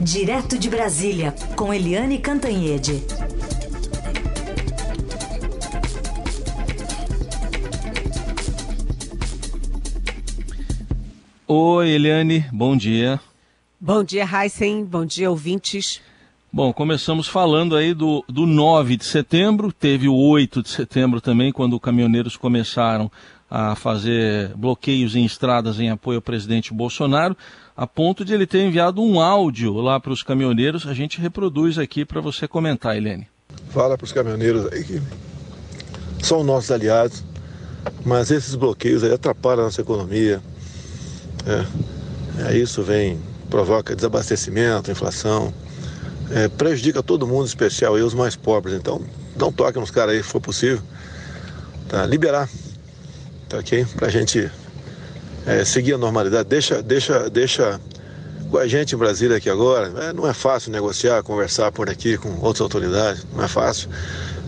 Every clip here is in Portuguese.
Direto de Brasília, com Eliane Cantanhede. Oi, Eliane, bom dia. Bom dia, Heisen. Bom dia, ouvintes. Bom, começamos falando aí do, do 9 de setembro, teve o 8 de setembro também, quando caminhoneiros começaram a fazer bloqueios em estradas em apoio ao presidente Bolsonaro, a ponto de ele ter enviado um áudio lá para os caminhoneiros. A gente reproduz aqui para você comentar, Helene. Fala para os caminhoneiros aí que são nossos aliados, mas esses bloqueios aí atrapalham a nossa economia. É, é isso vem, provoca desabastecimento, inflação, é, prejudica todo mundo, especial aí os mais pobres. Então, dá um toque nos caras aí, se for possível, tá? liberar tá ok? Para a gente é, seguir a normalidade. Deixa, deixa, deixa com a gente em Brasília aqui agora. É, não é fácil negociar, conversar por aqui com outras autoridades, não é fácil.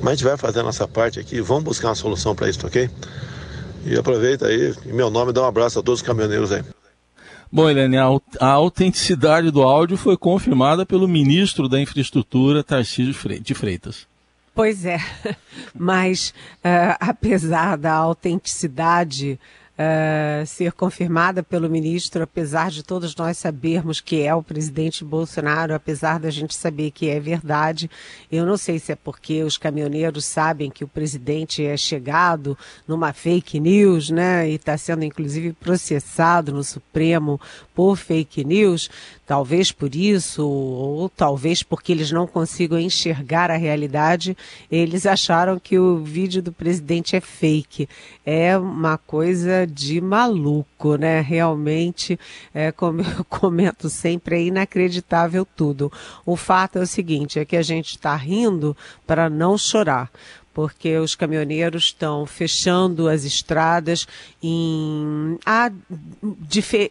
Mas a gente vai fazer a nossa parte aqui, vamos buscar uma solução para isso, tá ok? E aproveita aí, em meu nome, dá um abraço a todos os caminhoneiros aí. Bom, Helene, a, a autenticidade do áudio foi confirmada pelo ministro da Infraestrutura, Tarcísio de Freitas. Pois é, mas uh, apesar da autenticidade uh, ser confirmada pelo ministro, apesar de todos nós sabermos que é o presidente Bolsonaro, apesar da gente saber que é verdade, eu não sei se é porque os caminhoneiros sabem que o presidente é chegado numa fake news, né, e está sendo inclusive processado no Supremo por fake news, talvez por isso, ou talvez porque eles não consigam enxergar a realidade, eles acharam que o vídeo do presidente é fake. É uma coisa de maluco, né? Realmente, é, como eu comento sempre, é inacreditável tudo. O fato é o seguinte, é que a gente está rindo para não chorar porque os caminhoneiros estão fechando as estradas em há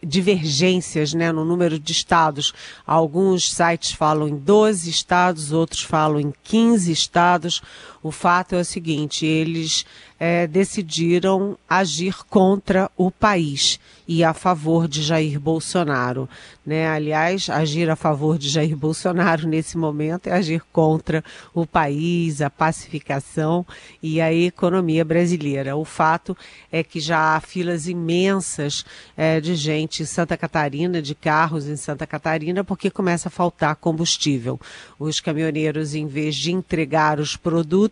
divergências né, no número de estados. Alguns sites falam em 12 estados, outros falam em 15 estados. O fato é o seguinte: eles é, decidiram agir contra o país e a favor de Jair Bolsonaro. Né? Aliás, agir a favor de Jair Bolsonaro nesse momento é agir contra o país, a pacificação e a economia brasileira. O fato é que já há filas imensas é, de gente em Santa Catarina, de carros em Santa Catarina, porque começa a faltar combustível. Os caminhoneiros, em vez de entregar os produtos,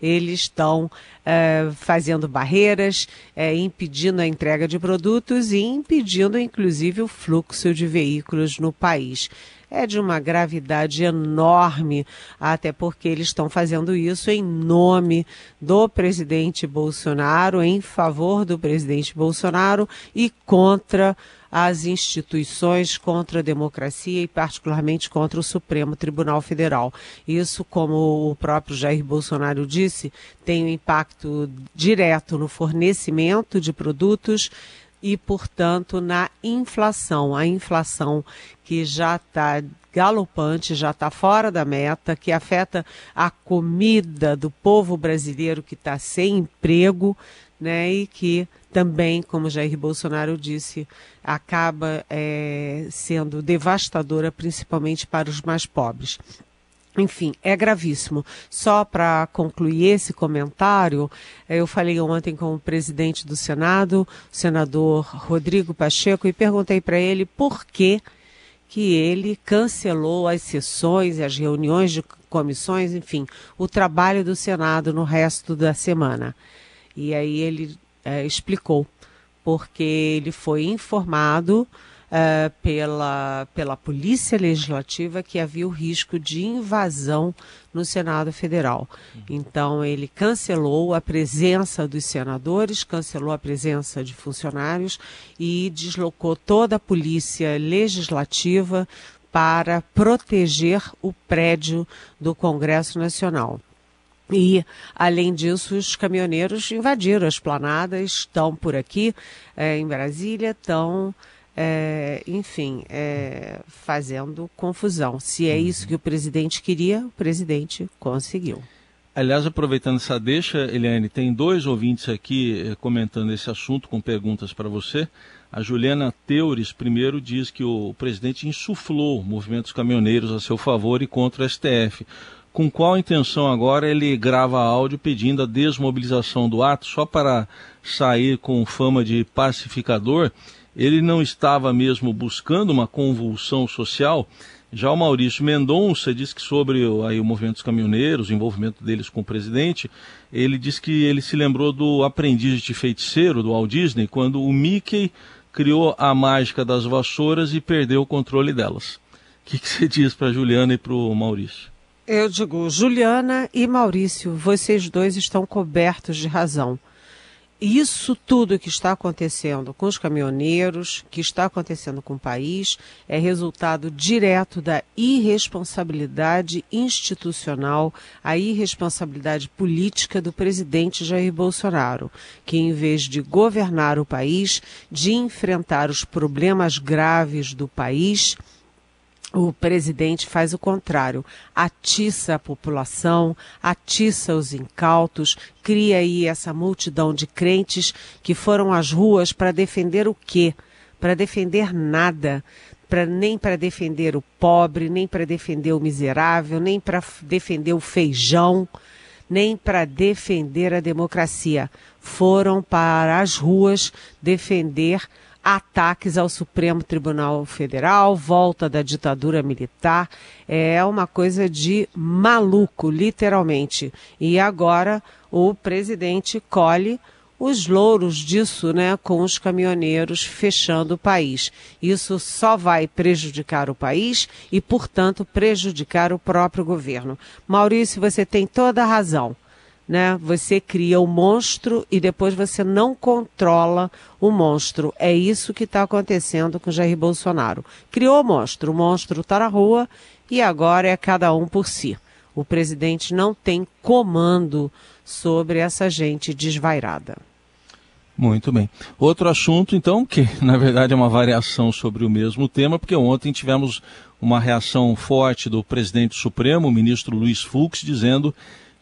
eles estão é, fazendo barreiras, é, impedindo a entrega de produtos e impedindo, inclusive, o fluxo de veículos no país. É de uma gravidade enorme, até porque eles estão fazendo isso em nome do presidente Bolsonaro, em favor do presidente Bolsonaro e contra as instituições contra a democracia e, particularmente, contra o Supremo Tribunal Federal. Isso, como o próprio Jair Bolsonaro disse, tem um impacto direto no fornecimento de produtos e, portanto, na inflação. A inflação que já está galopante, já está fora da meta, que afeta a comida do povo brasileiro que está sem emprego, né, e que também, como Jair Bolsonaro disse, acaba é, sendo devastadora, principalmente para os mais pobres. Enfim, é gravíssimo. Só para concluir esse comentário, eu falei ontem com o presidente do Senado, o senador Rodrigo Pacheco, e perguntei para ele por que que ele cancelou as sessões, as reuniões de comissões, enfim, o trabalho do Senado no resto da semana. E aí ele é, explicou, porque ele foi informado uh, pela, pela Polícia Legislativa que havia o risco de invasão no Senado Federal. Então, ele cancelou a presença dos senadores, cancelou a presença de funcionários e deslocou toda a Polícia Legislativa para proteger o prédio do Congresso Nacional. E, além disso, os caminhoneiros invadiram as planadas, estão por aqui é, em Brasília, estão é, enfim, é, fazendo confusão. Se é isso que o presidente queria, o presidente conseguiu. Aliás, aproveitando essa deixa, Eliane, tem dois ouvintes aqui eh, comentando esse assunto com perguntas para você. A Juliana Teures, primeiro, diz que o presidente insuflou movimentos caminhoneiros a seu favor e contra o STF. Com qual intenção agora ele grava áudio pedindo a desmobilização do ato só para sair com fama de pacificador? Ele não estava mesmo buscando uma convulsão social? Já o Maurício Mendonça diz que sobre aí, o movimento dos caminhoneiros, o envolvimento deles com o presidente, ele diz que ele se lembrou do aprendiz de feiticeiro do Walt Disney, quando o Mickey criou a mágica das vassouras e perdeu o controle delas. O que, que você diz para Juliana e para o Maurício? Eu digo, Juliana e Maurício, vocês dois estão cobertos de razão. Isso tudo que está acontecendo com os caminhoneiros, que está acontecendo com o país, é resultado direto da irresponsabilidade institucional, a irresponsabilidade política do presidente Jair Bolsonaro, que em vez de governar o país, de enfrentar os problemas graves do país, o presidente faz o contrário, atiça a população, atiça os incautos, cria aí essa multidão de crentes que foram às ruas para defender o quê? Para defender nada, pra, nem para defender o pobre, nem para defender o miserável, nem para defender o feijão, nem para defender a democracia. Foram para as ruas defender ataques ao Supremo Tribunal Federal, volta da ditadura militar. É uma coisa de maluco, literalmente. E agora o presidente colhe os louros disso, né, com os caminhoneiros fechando o país. Isso só vai prejudicar o país e, portanto, prejudicar o próprio governo. Maurício, você tem toda a razão né? Você cria o monstro e depois você não controla o monstro. É isso que está acontecendo com Jair Bolsonaro. Criou o monstro, o monstro está na rua e agora é cada um por si. O presidente não tem comando sobre essa gente desvairada. Muito bem. Outro assunto, então, que na verdade é uma variação sobre o mesmo tema, porque ontem tivemos uma reação forte do presidente Supremo, o ministro Luiz Fux, dizendo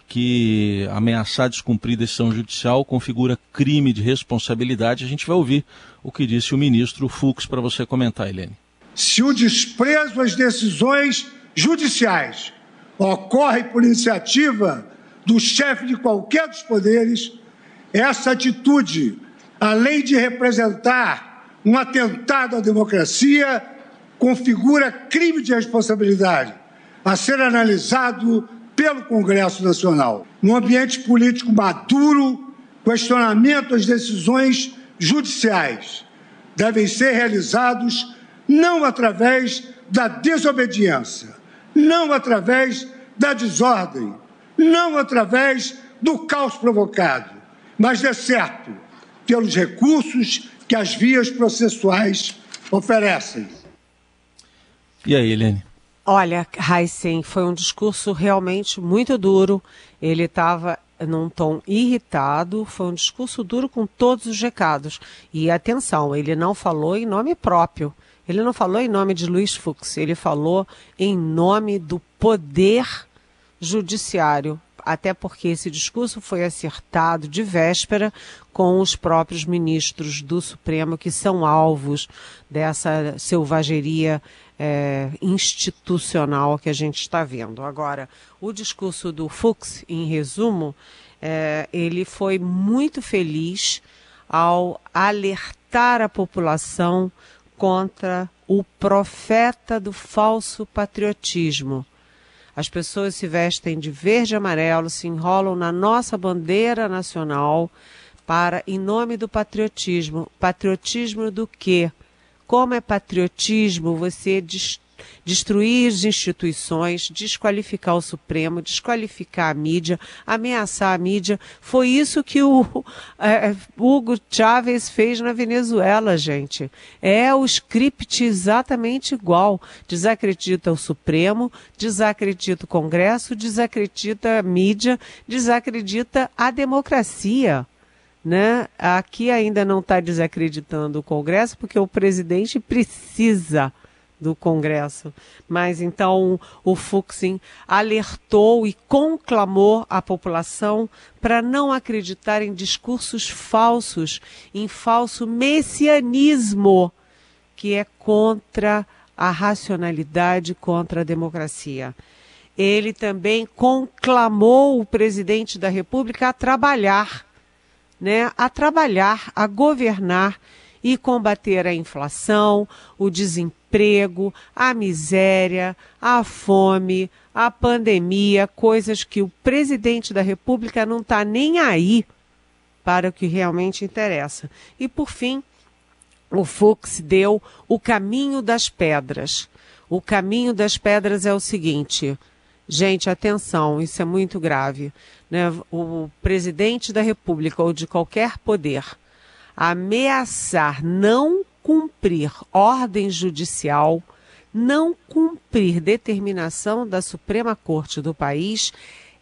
que ameaçar descumprir decisão judicial configura crime de responsabilidade. A gente vai ouvir o que disse o ministro Fux para você comentar, Helene. Se o desprezo às decisões judiciais ocorre por iniciativa do chefe de qualquer dos poderes, essa atitude, além de representar um atentado à democracia, configura crime de responsabilidade a ser analisado pelo Congresso Nacional. Num ambiente político maduro, questionamento às decisões judiciais devem ser realizados não através da desobediência, não através da desordem, não através do caos provocado, mas, de certo, pelos recursos que as vias processuais oferecem. E aí, Helene? Olha, Heisen, foi um discurso realmente muito duro. Ele estava num tom irritado, foi um discurso duro com todos os recados. E atenção, ele não falou em nome próprio. Ele não falou em nome de Luiz Fux, ele falou em nome do poder judiciário, até porque esse discurso foi acertado de véspera com os próprios ministros do Supremo que são alvos dessa selvageria é, institucional que a gente está vendo. Agora, o discurso do Fux, em resumo, é, ele foi muito feliz ao alertar a população contra o profeta do falso patriotismo. As pessoas se vestem de verde e amarelo, se enrolam na nossa bandeira nacional para, em nome do patriotismo. Patriotismo do quê? como é patriotismo você destruir as instituições, desqualificar o Supremo, desqualificar a mídia, ameaçar a mídia. Foi isso que o é, Hugo Chávez fez na Venezuela, gente. É o script exatamente igual. Desacredita o Supremo, desacredita o Congresso, desacredita a mídia, desacredita a democracia né? Aqui ainda não está desacreditando o Congresso, porque o presidente precisa, do Congresso. Mas então o Fuxin alertou e conclamou a população para não acreditar em discursos falsos, em falso messianismo, que é contra a racionalidade, contra a democracia. Ele também conclamou o presidente da República a trabalhar, né, a trabalhar, a governar e combater a inflação, o desemprego, a miséria, a fome, a pandemia, coisas que o presidente da República não está nem aí para o que realmente interessa. E por fim, o Fux deu o caminho das pedras. O caminho das pedras é o seguinte: gente, atenção, isso é muito grave. Né? O presidente da República ou de qualquer poder ameaçar não cumprir ordem judicial, não cumprir determinação da Suprema Corte do país,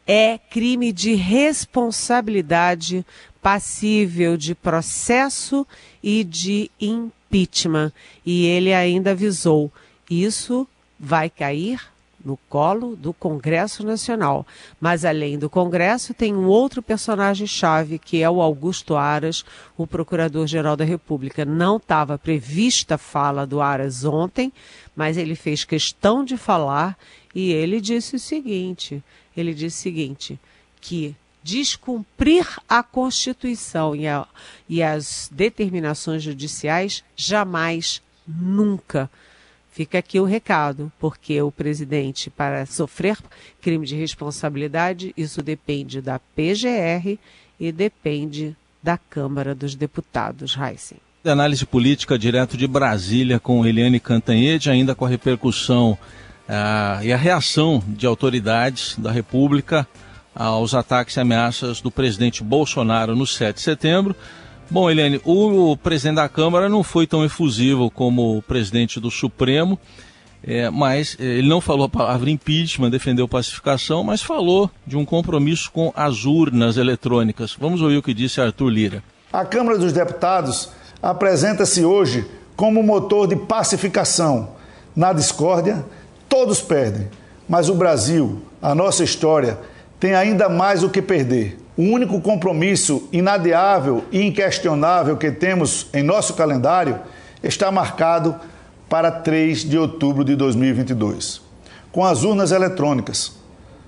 é crime de responsabilidade passível de processo e de impeachment. E ele ainda avisou: isso vai cair no colo do Congresso Nacional. Mas além do Congresso, tem um outro personagem-chave, que é o Augusto Aras, o Procurador-Geral da República. Não estava prevista a fala do Aras ontem, mas ele fez questão de falar e ele disse o seguinte: ele disse o seguinte, que descumprir a Constituição e, a, e as determinações judiciais jamais, nunca Fica aqui o recado, porque o presidente, para sofrer crime de responsabilidade, isso depende da PGR e depende da Câmara dos Deputados. Heisen. Análise política direto de Brasília com Eliane Cantanhede, ainda com a repercussão ah, e a reação de autoridades da República aos ataques e ameaças do presidente Bolsonaro no 7 de setembro. Bom, Eliane, o presidente da Câmara não foi tão efusivo como o presidente do Supremo, é, mas é, ele não falou a palavra impeachment, defendeu pacificação, mas falou de um compromisso com as urnas eletrônicas. Vamos ouvir o que disse Arthur Lira. A Câmara dos Deputados apresenta-se hoje como motor de pacificação. Na discórdia, todos perdem, mas o Brasil, a nossa história, tem ainda mais o que perder. O único compromisso inadiável e inquestionável que temos em nosso calendário está marcado para 3 de outubro de 2022, com as urnas eletrônicas.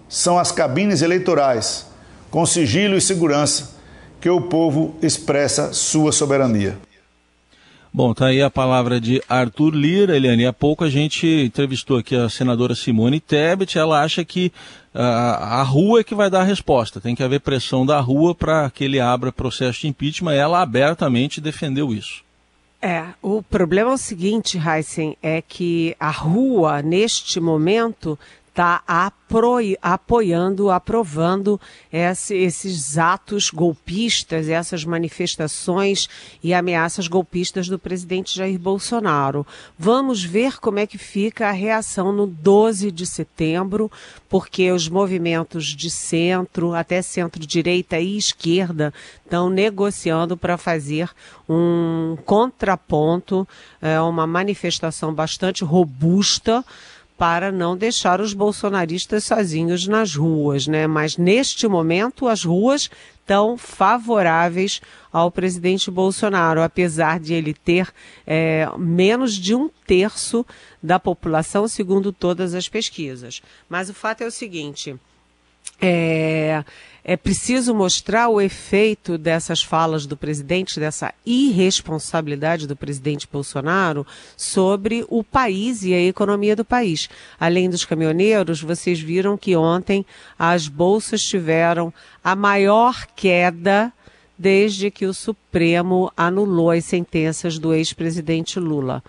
São as cabines eleitorais, com sigilo e segurança, que o povo expressa sua soberania. Bom, tá aí a palavra de Arthur Lira, Eliane. Há pouco a gente entrevistou aqui a senadora Simone Tebet. Ela acha que uh, a rua é que vai dar a resposta. Tem que haver pressão da rua para que ele abra processo de impeachment. Ela abertamente defendeu isso. É, o problema é o seguinte, Heisen, é que a rua, neste momento, está apoiando, aprovando esse, esses atos golpistas, essas manifestações e ameaças golpistas do presidente Jair Bolsonaro. Vamos ver como é que fica a reação no 12 de setembro, porque os movimentos de centro, até centro-direita e esquerda, estão negociando para fazer um contraponto, é, uma manifestação bastante robusta para não deixar os bolsonaristas sozinhos nas ruas, né? Mas neste momento as ruas estão favoráveis ao presidente Bolsonaro, apesar de ele ter é, menos de um terço da população, segundo todas as pesquisas. Mas o fato é o seguinte: é, é preciso mostrar o efeito dessas falas do presidente, dessa irresponsabilidade do presidente Bolsonaro sobre o país e a economia do país. Além dos caminhoneiros, vocês viram que ontem as bolsas tiveram a maior queda desde que o Supremo anulou as sentenças do ex-presidente Lula.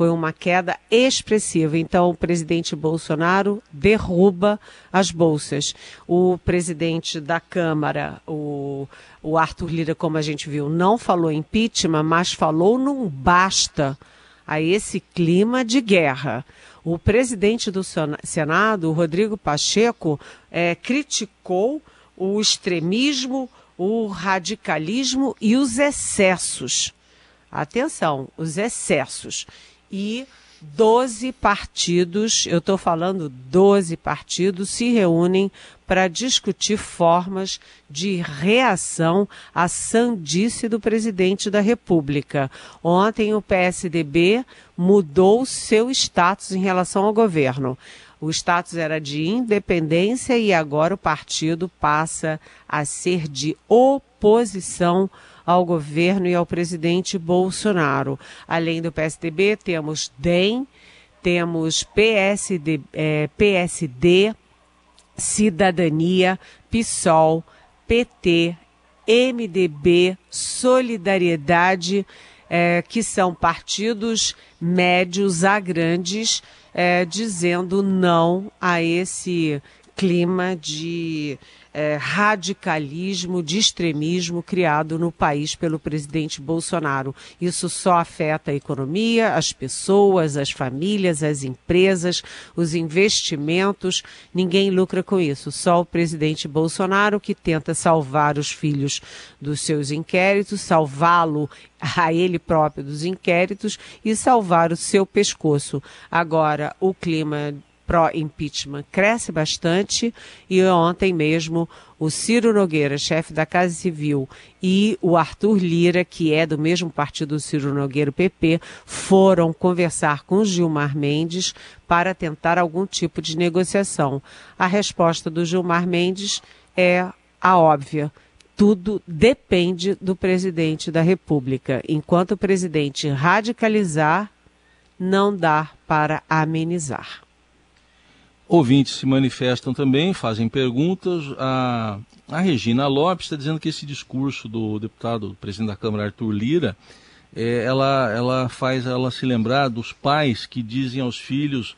Foi uma queda expressiva. Então, o presidente Bolsonaro derruba as bolsas. O presidente da Câmara, o, o Arthur Lira, como a gente viu, não falou impeachment, mas falou num basta a esse clima de guerra. O presidente do Senado, Rodrigo Pacheco, é, criticou o extremismo, o radicalismo e os excessos. Atenção, os excessos e 12 partidos, eu estou falando 12 partidos, se reúnem para discutir formas de reação à sandice do presidente da República. Ontem o PSDB mudou seu status em relação ao governo. O status era de independência e agora o partido passa a ser de oposição ao governo e ao presidente Bolsonaro. Além do PSDB, temos DEM, temos PSD, é, PSD Cidadania, PSOL, PT, MDB, Solidariedade, é, que são partidos médios a grandes, é, dizendo não a esse clima de é, radicalismo, de extremismo criado no país pelo presidente Bolsonaro. Isso só afeta a economia, as pessoas, as famílias, as empresas, os investimentos. Ninguém lucra com isso. Só o presidente Bolsonaro que tenta salvar os filhos dos seus inquéritos, salvá-lo a ele próprio dos inquéritos e salvar o seu pescoço. Agora, o clima pró-impeachment cresce bastante e ontem mesmo o Ciro Nogueira, chefe da Casa Civil, e o Arthur Lira, que é do mesmo partido do Ciro Nogueira, PP, foram conversar com Gilmar Mendes para tentar algum tipo de negociação. A resposta do Gilmar Mendes é a óbvia tudo depende do presidente da República. Enquanto o presidente radicalizar, não dá para amenizar. Ouvintes se manifestam também, fazem perguntas. A, a Regina Lopes está dizendo que esse discurso do deputado, do presidente da Câmara, Arthur Lira, é, ela, ela faz ela se lembrar dos pais que dizem aos filhos: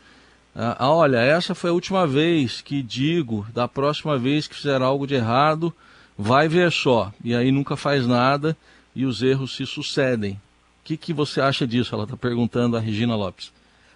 ah, ah, Olha, essa foi a última vez que digo, da próxima vez que fizer algo de errado, vai ver só. E aí nunca faz nada e os erros se sucedem. O que, que você acha disso? Ela está perguntando a Regina Lopes.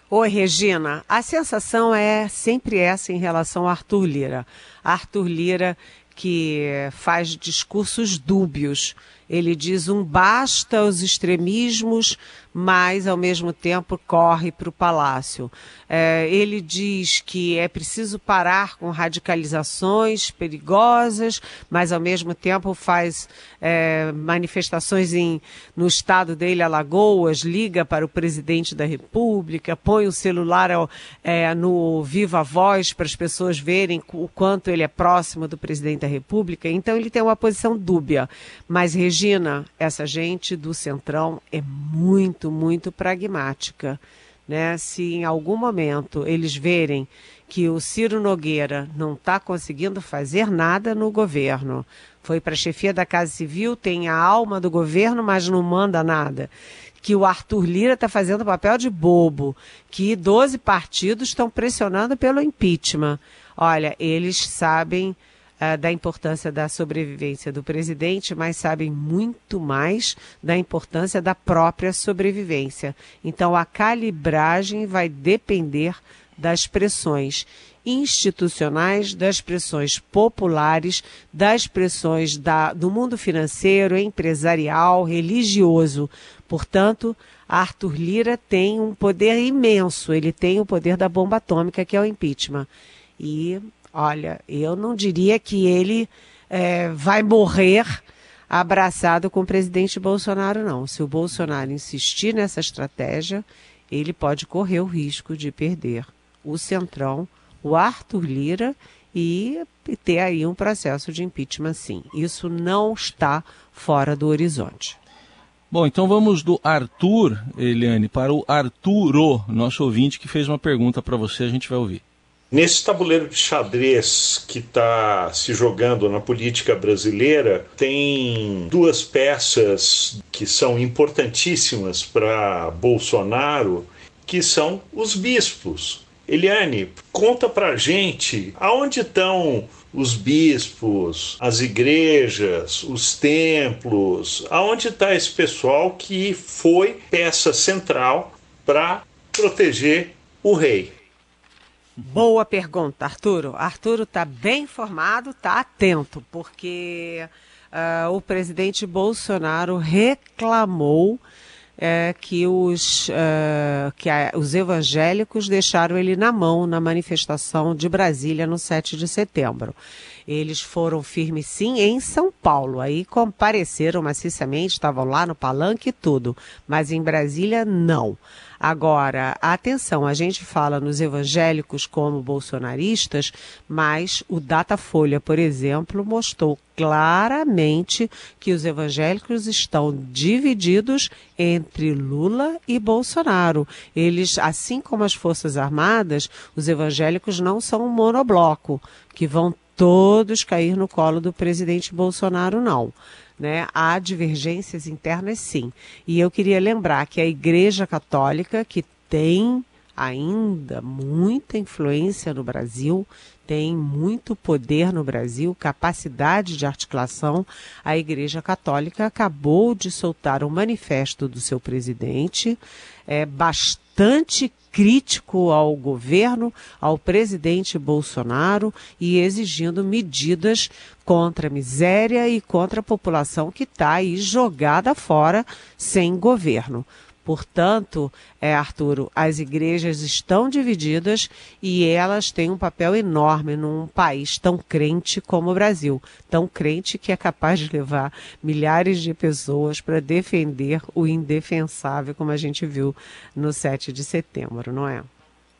Oi, Regina. A sensação é sempre essa em relação a Arthur Lira. Arthur Lira que faz discursos dúbios. Ele diz um basta aos extremismos, mas ao mesmo tempo corre para o palácio. É, ele diz que é preciso parar com radicalizações perigosas, mas ao mesmo tempo faz é, manifestações em, no estado dele, Alagoas, liga para o presidente da República, põe o celular ao, é, no viva voz para as pessoas verem o quanto ele é próximo do presidente da República. Então ele tem uma posição dúbia. Mas, Regina, essa gente do Centrão é muito muito, muito pragmática. Né? Se em algum momento eles verem que o Ciro Nogueira não está conseguindo fazer nada no governo, foi para a chefia da Casa Civil, tem a alma do governo, mas não manda nada. Que o Arthur Lira está fazendo papel de bobo, que 12 partidos estão pressionando pelo impeachment. Olha, eles sabem uh, da importância da sobrevivência do presidente, mas sabem muito mais da importância da própria sobrevivência. Então, a calibragem vai depender das pressões institucionais, das pressões populares, das pressões da, do mundo financeiro, empresarial, religioso. Portanto, Arthur Lira tem um poder imenso, ele tem o poder da bomba atômica, que é o impeachment. E Olha, eu não diria que ele é, vai morrer abraçado com o presidente Bolsonaro, não. Se o Bolsonaro insistir nessa estratégia, ele pode correr o risco de perder o Centrão, o Arthur Lira e ter aí um processo de impeachment, sim. Isso não está fora do horizonte. Bom, então vamos do Arthur, Eliane, para o Arturo, nosso ouvinte, que fez uma pergunta para você, a gente vai ouvir. Nesse tabuleiro de xadrez que está se jogando na política brasileira, tem duas peças que são importantíssimas para Bolsonaro, que são os bispos. Eliane, conta pra gente aonde estão os bispos, as igrejas, os templos, aonde está esse pessoal que foi peça central para proteger o rei. Boa pergunta, Arturo. Arturo está bem informado, está atento, porque uh, o presidente Bolsonaro reclamou é, que, os, uh, que a, os evangélicos deixaram ele na mão na manifestação de Brasília no 7 de setembro. Eles foram firmes sim em São Paulo, aí compareceram maciçamente, estavam lá no palanque e tudo, mas em Brasília não. Agora, atenção, a gente fala nos evangélicos como bolsonaristas, mas o Datafolha, por exemplo, mostrou claramente que os evangélicos estão divididos entre Lula e Bolsonaro. Eles, assim como as Forças Armadas, os evangélicos não são um monobloco que vão todos cair no colo do presidente Bolsonaro, não. Né? Há divergências internas, sim. E eu queria lembrar que a Igreja Católica, que tem ainda muita influência no Brasil, tem muito poder no Brasil, capacidade de articulação. A Igreja Católica acabou de soltar um manifesto do seu presidente, é bastante crítico ao governo, ao presidente Bolsonaro e exigindo medidas contra a miséria e contra a população que está aí jogada fora sem governo. Portanto, é, Arturo, as igrejas estão divididas e elas têm um papel enorme num país tão crente como o Brasil. Tão crente que é capaz de levar milhares de pessoas para defender o indefensável, como a gente viu no 7 de setembro, não é?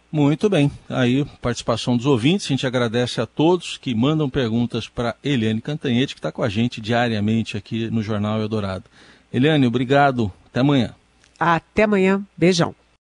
Muito bem. Aí, participação dos ouvintes. A gente agradece a todos que mandam perguntas para Eliane Cantanhete, que está com a gente diariamente aqui no Jornal Eldorado. Eliane, obrigado. Até amanhã. Até amanhã. Beijão.